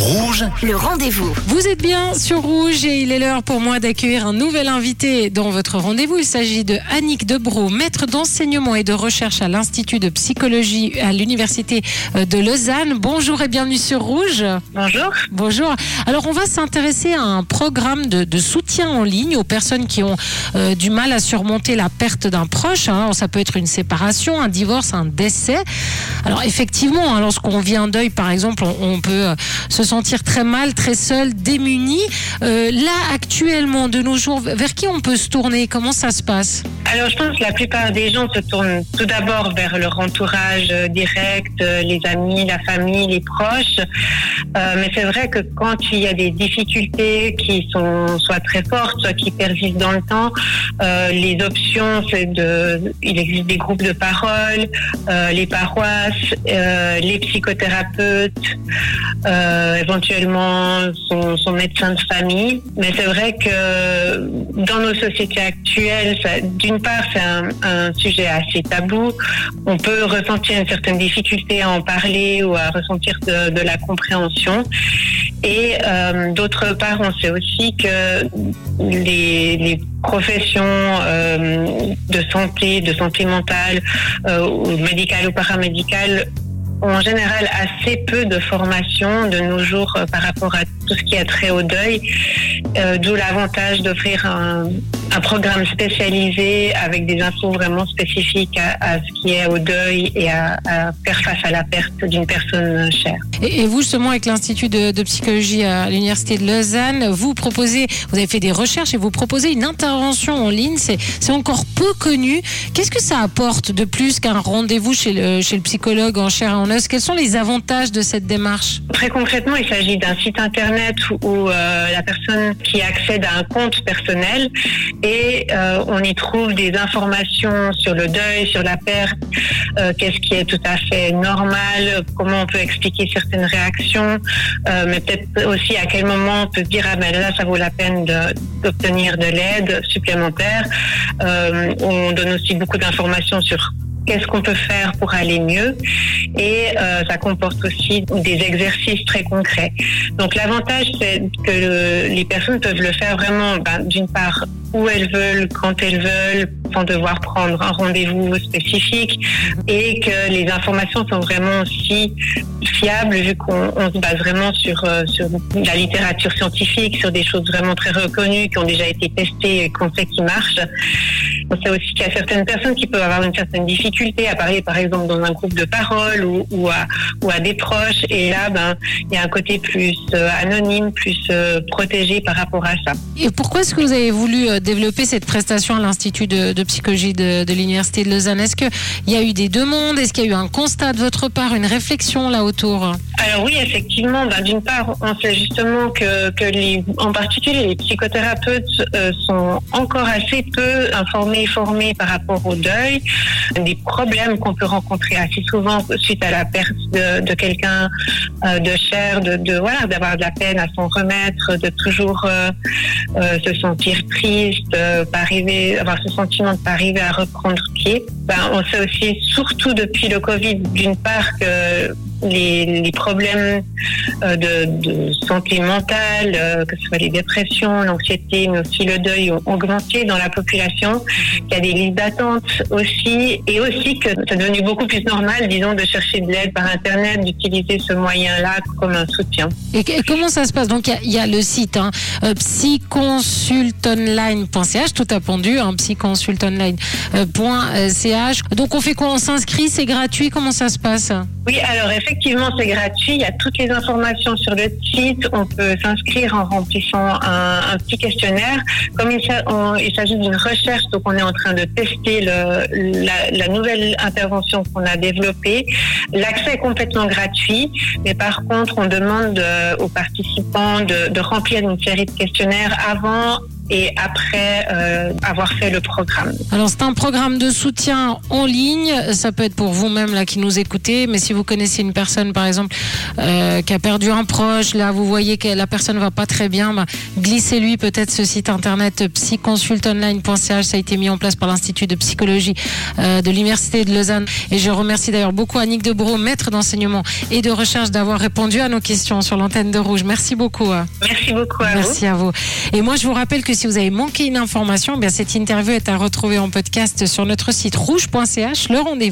Rouge, le rendez-vous. Vous êtes bien sur Rouge et il est l'heure pour moi d'accueillir un nouvel invité dans votre rendez-vous. Il s'agit de Annick Debro, maître d'enseignement et de recherche à l'Institut de psychologie à l'Université euh, de Lausanne. Bonjour et bienvenue sur Rouge. Bonjour. Bonjour. Alors on va s'intéresser à un programme de, de, soutien en ligne aux personnes qui ont euh, du mal à surmonter la perte d'un proche. Hein. Ça peut être une séparation, un divorce, un décès. Alors effectivement, hein, lorsqu'on vit un deuil par exemple, on, on peut euh, se sentir très mal, très seul, démuni. Euh, là, actuellement, de nos jours, vers qui on peut se tourner? Comment ça se passe? Alors, je pense que la plupart des gens se tournent tout d'abord vers leur entourage euh, direct, euh, les amis, la famille, les proches. Euh, mais c'est vrai que quand il y a des difficultés qui sont soit très fortes, soit qui persistent dans le temps, les options, il existe des groupes de parole, les paroisses, les psychothérapeutes, éventuellement son, son, médecin de famille. Mais c'est vrai que dans nos sociétés actuelles, d'une part, c'est un, sujet assez tabou. On peut ressentir une certaine difficulté à en parler ou à ressentir de, la compréhension. Et euh, d'autre part, on sait aussi que les, professions euh, de santé, de santé mentale, euh, ou médicale ou paramédicale ont en général assez peu de formation de nos jours euh, par rapport à tout ce qui a trait au deuil, d'où l'avantage d'offrir un, un, programme spécialisé avec des infos vraiment spécifiques à, ce qui est au deuil et à, faire face à la perte d'une personne chère. Et, vous justement avec l'Institut de, de, psychologie à l'Université de Lausanne, vous proposez, vous avez fait des recherches et vous proposez une intervention en ligne, c'est encore peu connu. Qu'est-ce que ça apporte de plus qu'un rendez-vous chez le, chez le psychologue en chair et en os? Quels sont les avantages de cette démarche? Très concrètement, il s'agit d'un site internet où euh, la personne qui accède à un compte personnel et euh, on y trouve des informations sur le deuil, sur la perte, euh, qu'est-ce qui est tout à fait normal, comment on peut expliquer certaines réactions, mais peut-être aussi à quel moment on peut dire ah ben là ça vaut la peine d'obtenir de, de l'aide supplémentaire. On donne aussi beaucoup d'informations sur qu'est-ce qu'on peut faire pour aller mieux et euh, ça comporte aussi des exercices très concrets. Donc l'avantage c'est que le, les personnes peuvent le faire vraiment ben, d'une part où elles veulent, quand elles veulent, sans devoir prendre un rendez-vous spécifique et que les informations sont vraiment aussi fiables vu qu'on se base vraiment sur, euh, sur la littérature scientifique, sur des choses vraiment très reconnues qui ont déjà été testées et qu'on sait qui marchent. On sait aussi qu'il y a certaines personnes qui peuvent avoir une certaine difficulté à parler, par exemple, dans un groupe de parole ou, à, ou à des proches. Et là, ben, il y a un côté plus euh, anonyme, plus euh, protégé par rapport à ça. Et pourquoi est-ce que vous avez voulu développer cette prestation à l'Institut de, psychologie de, de l'Université de Lausanne. Est-ce qu'il y a eu des demandes Est-ce qu'il y a eu un constat de votre part, une réflexion là autour? Alors oui, effectivement. Ben, D'une part, on sait justement que, que les, en particulier les psychothérapeutes euh, sont encore assez peu informés et formés par rapport au deuil, des problèmes qu'on peut rencontrer assez souvent suite à la perte de, quelqu'un euh, de cher, de, voilà, d'avoir de la peine à s'en remettre, de toujours euh, se sentir triste, pas arriver, avoir ce sentiment de pas arriver à reprendre pied. Ben, on sait aussi, surtout depuis le Covid, d'une part que les, les, problèmes euh, de, de, santé mentale, euh, que ce soit les dépressions, l'anxiété, mais aussi le deuil ont augmenté dans la population. Il y a des listes d'attente aussi, et aussi que c'est devenu beaucoup plus normal, disons, de chercher de l'aide par Internet, d'utiliser ce moyen-là comme un soutien. Et, et, comment ça se passe? Donc il y, y, a le site hein, euh, psyconsultonline.ch, tout a pondu, hein, psyconsultonline.ch. Donc on fait quoi? On s'inscrit, c'est gratuit, comment ça se passe? Oui, alors effectivement, Effectivement, c'est gratuit. Il y a toutes les informations sur le site. On peut s'inscrire en remplissant un, petit questionnaire. Comme il s'agit d'une recherche, donc on est en train de tester la, nouvelle intervention qu'on a développée. L'accès est complètement gratuit, mais par contre, on demande aux participants de remplir une série de questionnaires avant et après euh, avoir fait le programme. Alors c'est un programme de soutien en ligne. Ça peut être pour vous-même là qui nous écoutez, mais si vous connaissez une personne par exemple euh, qui a perdu un proche, là vous voyez que la personne va pas très bien, bah, glissez-lui peut-être ce site internet psyconsultonline.ch. Ça a été mis en place par l'Institut de psychologie euh, de l'Université de Lausanne. Et je remercie d'ailleurs beaucoup Annick Debro, maître d'enseignement et de recherche, d'avoir répondu à nos questions sur l'antenne de Rouge. Merci beaucoup. Merci beaucoup à Merci à vous. Et moi je vous rappelle que si vous avez manqué une information, eh bien cette interview est à retrouver en podcast sur notre site rouge.ch. Le rendez-vous